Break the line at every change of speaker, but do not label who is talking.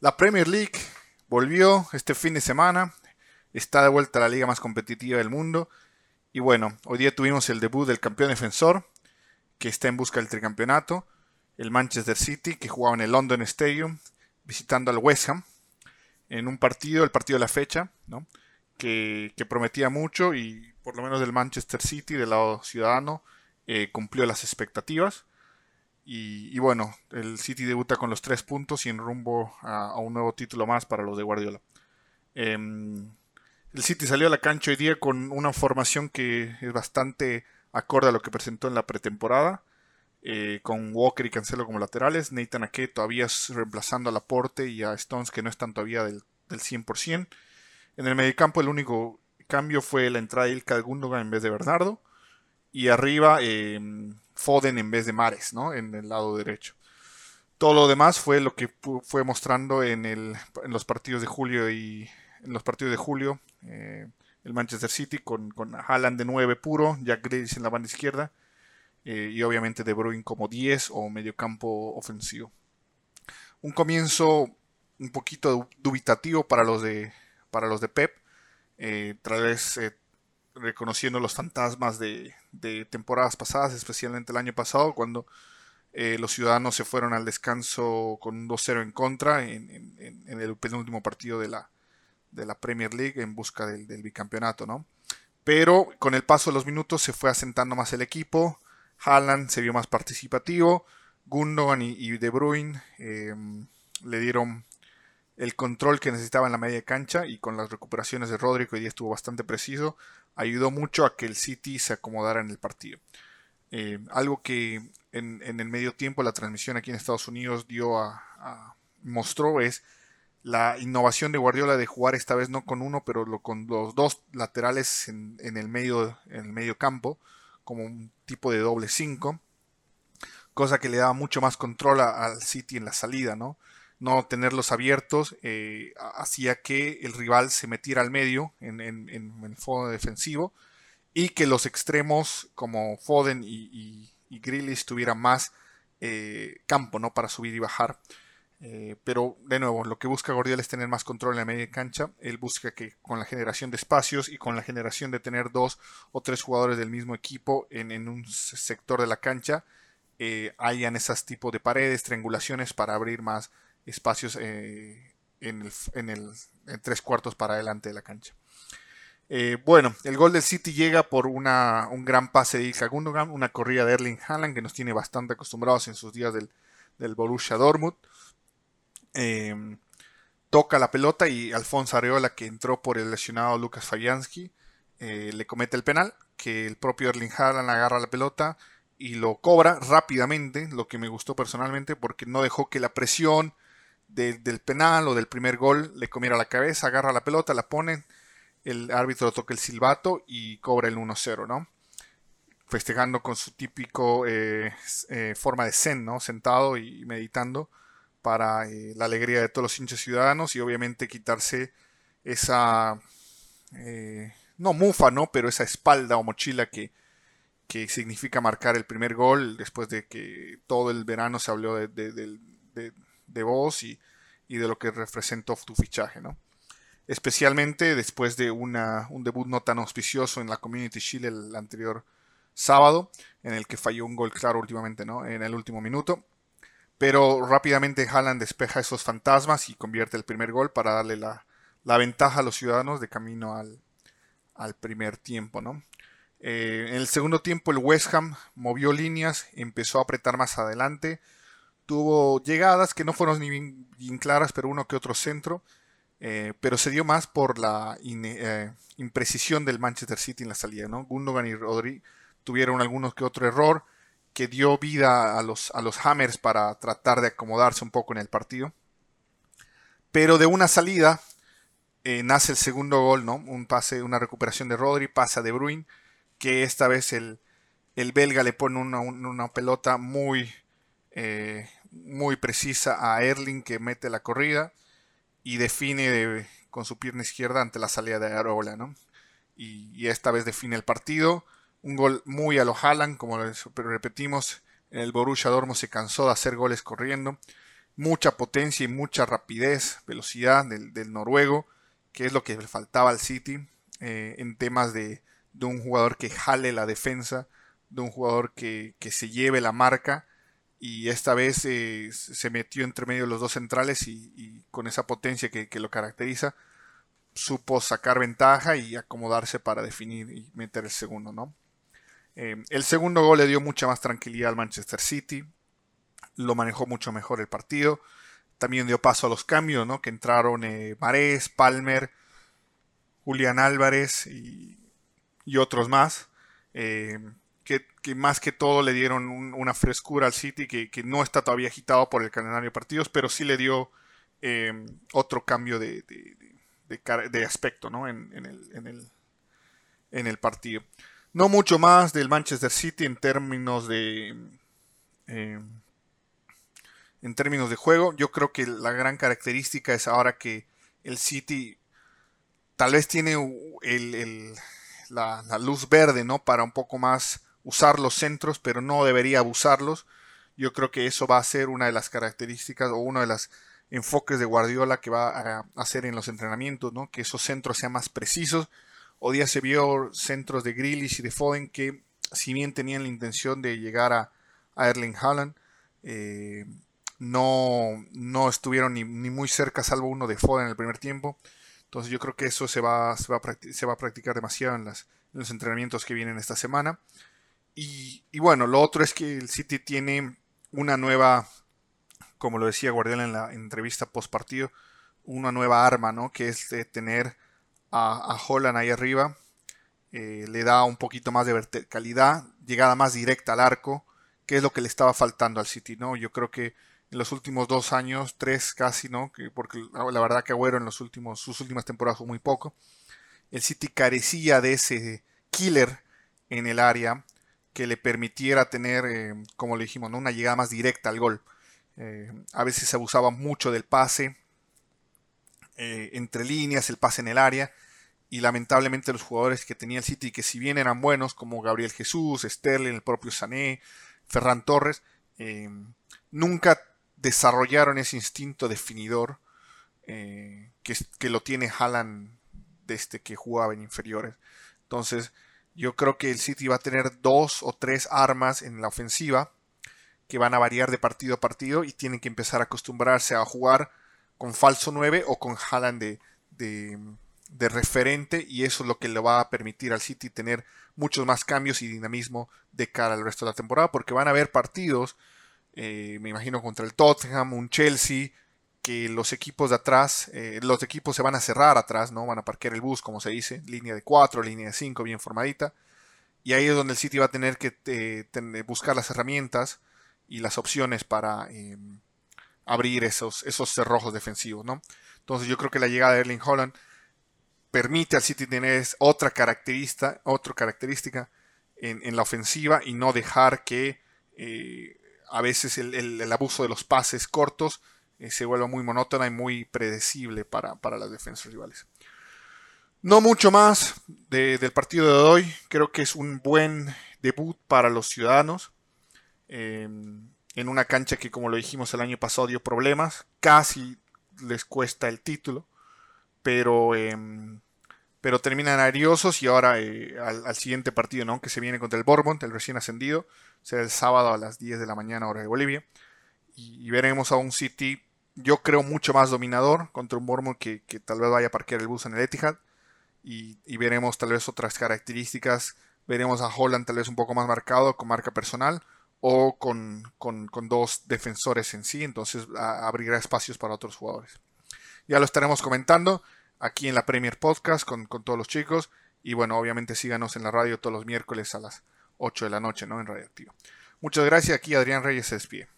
La Premier League volvió este fin de semana. Está de vuelta a la liga más competitiva del mundo. Y bueno, hoy día tuvimos el debut del campeón defensor, que está en busca del tricampeonato. El Manchester City, que jugaba en el London Stadium, visitando al West Ham. En un partido, el partido de la fecha, que, prometía mucho y por lo menos del Manchester City, del lado ciudadano, eh, cumplió las expectativas. Y, bueno, el City debuta con los tres puntos y en rumbo a, un nuevo título más para los de Guardiola. Em, el City salió a la cancha hoy día con una formación que es bastante acorde a lo que presentó en la pretemporada. Eh, con Walker y Cancelo como laterales, Nathan Ake todavía reemplazando a Laporte y a Stones que no están todavía del, del 100%. En el mediocampo el único cambio fue la entrada de Ilka Gundogan en vez de Bernardo. Y arriba em, Foden en vez de Mares, ¿no? En el lado derecho. Todo lo demás fue lo que fue mostrando en, los partidos de julio y en los partidos de julio eh, el Manchester City con, con Haaland de 9 puro, Jack Grealish en la banda izquierda eh, y obviamente De Bruyne como 10 o mediocampo ofensivo. Un comienzo un poquito dubitativo para los de para los de Pep, eh, vez eh, reconociendo los fantasmas de, temporadas pasadas, especialmente el año pasado, cuando eh, los ciudadanos se fueron al descanso con un 2-0 en contra en, el penúltimo partido de la, Premier League en busca del, bicampeonato, ¿no? Pero con el paso de los minutos se fue asentando más el equipo, Haaland se vio más participativo, Gundogan y, y De Bruyne le dieron el control que necesitaba en la media cancha y con las recuperaciones de Rodrigo día estuvo bastante preciso, ayudó mucho a que el City se acomodara en el partido. Eh, algo que en, el medio tiempo la transmisión aquí en Estados Unidos dio a, mostró es la innovación de Guardiola de jugar esta vez no con uno, pero con los dos laterales en, el medio, en el campo, como un tipo de doble 5, cosa que le daba mucho más control al City en la salida, ¿no? No tenerlos abiertos eh, hacía que el rival se metiera al medio en, el fondo defensivo y que los extremos como Foden y, y, tuvieran más eh, campo ¿no? para subir y bajar. Eh, pero de nuevo, lo que busca Guardiola es tener más control en la media cancha. Él busca que con la generación de espacios y con la generación de tener dos o tres jugadores del mismo equipo en, en un sector de la cancha, hayan esas tipos de paredes, triangulaciones para abrir más espacios eh, en, el, en, tres cuartos para adelante de la cancha. Eh, bueno, el gol del City llega por una, un gran pase de Ilka Gundogan, una corrida de Erling Haaland que nos tiene bastante acostumbrados en sus días del, del Borussia Dortmund. Em, toca la pelota y Alfonso Areola, que entró por el lesionado Lucas Fabianski, eh, le comete el penal, que el propio Erling Haaland agarra la pelota y lo cobra rápidamente, lo que me gustó personalmente porque no dejó que la presión del penal o del primer gol le comiera la cabeza, agarra la pelota, la pone, el árbitro toca el silbato y cobra el 1-0, ¿no? Festejando con su típico eh, eh, forma de zen, ¿no? Sentado y meditando para eh, la alegría de todos los hinchas ciudadanos y obviamente quitarse esa, no mufa, ¿no? Pero esa espalda o mochila que, que significa marcar el primer gol después de que todo el verano se habló de de voz y, de lo que representó tu fichaje, ¿no? Especialmente después de una, un debut no tan auspicioso en la Community Shield el anterior sábado, en el que falló un gol claro últimamente, ¿no? En el último minuto. Pero rápidamente Haaland despeja esos fantasmas y convierte el primer gol para darle la, ventaja a los ciudadanos de camino al, al primer tiempo, ¿no? Eh, en el segundo tiempo el West Ham movió líneas, empezó a apretar más adelante, tuvo llegadas que no fueron ni bien, claras, pero uno que otro centro. Eh, pero se dio más por la eh, imprecisión del Manchester City en la salida. ¿no? Gundogan y Rodri tuvieron algunos que otro error que dio vida a los, a los Hammers para tratar de acomodarse un poco en el partido. Pero de una salida eh, nace el segundo gol, ¿no? Un pase, una recuperación de Rodri, pasa de Bruin, que esta vez el, el belga le pone una, una pelota muy, muy precisa a Erling que mete la corrida y define con su pierna izquierda ante la salida de Arola, ¿no? Y, esta vez define el partido. Un gol muy a lo Haaland, como repetimos, el Borussia Dortmund se cansó de hacer goles corriendo mucha potencia y mucha rapidez, velocidad del, noruego, que es lo que le faltaba al City eh, en temas de, un jugador que jale la defensa, de un jugador que, se lleve la marca. Y esta vez eh, se metió entre medio de los dos centrales y, con esa potencia que, lo caracteriza, supo sacar ventaja y acomodarse para definir y meter el segundo, ¿no? Eh, el segundo gol le dio mucha más tranquilidad al Manchester City lo manejó mucho mejor el partido. También dio paso a los cambios, ¿no? Que entraron eh, Marés, Palmer, Julián Álvarez y, otros más. Que, más que todo le dieron una frescura al City que, no está todavía agitado por el calendario de partidos, pero sí le dio eh, otro cambio de, de, aspecto ¿no? en, el, en, el, en, el, partido. No mucho más del Manchester City en términos de en términos de juego. Yo creo que la gran característica es ahora que el City tal vez tiene la, luz verde, ¿no? Para un poco más usar los centros, pero no debería abusarlos. Yo creo que eso va a ser una de las características o uno de los enfoques de Guardiola que va a hacer en los entrenamientos, ¿no? Que esos centros sean más precisos. Hoy día se vio centros de Grealish y de Foden que, si bien tenían la intención de llegar a, Erling Haaland, eh, no, no estuvieron ni, muy cerca, salvo uno de Foden en el primer tiempo. Entonces yo creo que eso se va, a, practicar demasiado en, los entrenamientos que vienen esta semana. Y, bueno, lo otro es que el City tiene una nueva, como lo decía Guardiola en la entrevista post partido, una nueva arma, ¿no? Que es de tener a, a Holland ahí arriba. Eh, le da un poquito más de verticalidad, llegada más directa al arco, que es lo que le estaba faltando al City, ¿no? Yo creo que en los últimos dos años, tres casi, ¿no? Que, porque la verdad que Agüero en los últimos, sus últimas temporadas fue muy poco. El City carecía de ese killer en el área que le permitiera tener, eh, como le dijimos, una llegada más directa al gol. Eh, a veces se abusaba mucho del pase eh, entre líneas, el pase en el área. Y lamentablemente los jugadores que tenía el City, que si bien eran buenos, como Gabriel Jesús, Sterling, el propio Sané, Ferran Torres, nunca desarrollaron ese instinto definidor eh, que, lo tiene Haaland desde que jugaba en inferiores. Entonces, yo creo que el City va a tener dos o tres armas en la ofensiva que van a variar de partido a partido y tienen que empezar a acostumbrarse a jugar con falso 9 o con Haaland de, referente y eso es lo que le va a permitir al City tener muchos más cambios y dinamismo de cara al resto de la temporada porque van a haber partidos eh, me imagino contra el Tottenham, un Chelsea, que los equipos de atrás, eh, los equipos se van a cerrar atrás, ¿no? Van a parquear el bus, como se dice, línea de 4, línea de 5, bien formadita. Y ahí es donde el City va a tener que eh, buscar las herramientas y las opciones para em, abrir esos, esos cerrojos defensivos, ¿no? Entonces yo creo que la llegada de Erling Holland permite al City tener otra característica, otra característica en, la ofensiva y no dejar que a veces el, abuso de los pases cortos eh, se vuelve muy monótona y muy predecible para, las defensas rivales. No mucho más del partido de hoy. Creo que es un buen debut para los ciudadanos. Em, en una cancha que, como lo dijimos el año pasado, dio problemas. Casi les cuesta el título. Pero, em, pero terminan ariosos y ahora eh, al, siguiente partido, ¿no? que se viene contra el Bournemouth, el recién ascendido será el sábado a las 10 de la mañana hora de Bolivia. Y, veremos a un City, yo creo, mucho más dominador contra un Bournemouth que, tal vez vaya a parquear el bus en el Etihad. Y, veremos tal vez otras características. Veremos a Holland tal vez un poco más marcado con marca personal o con, dos defensores en sí. Entonces abrirá espacios para otros jugadores. Ya lo estaremos comentando aquí en la Premier Podcast con, con todos los chicos. Y bueno, obviamente síganos en la radio todos los miércoles a las 8 de la noche, ¿no? En Radioactivo. Muchas gracias. Aquí Adrián Reyes se despide.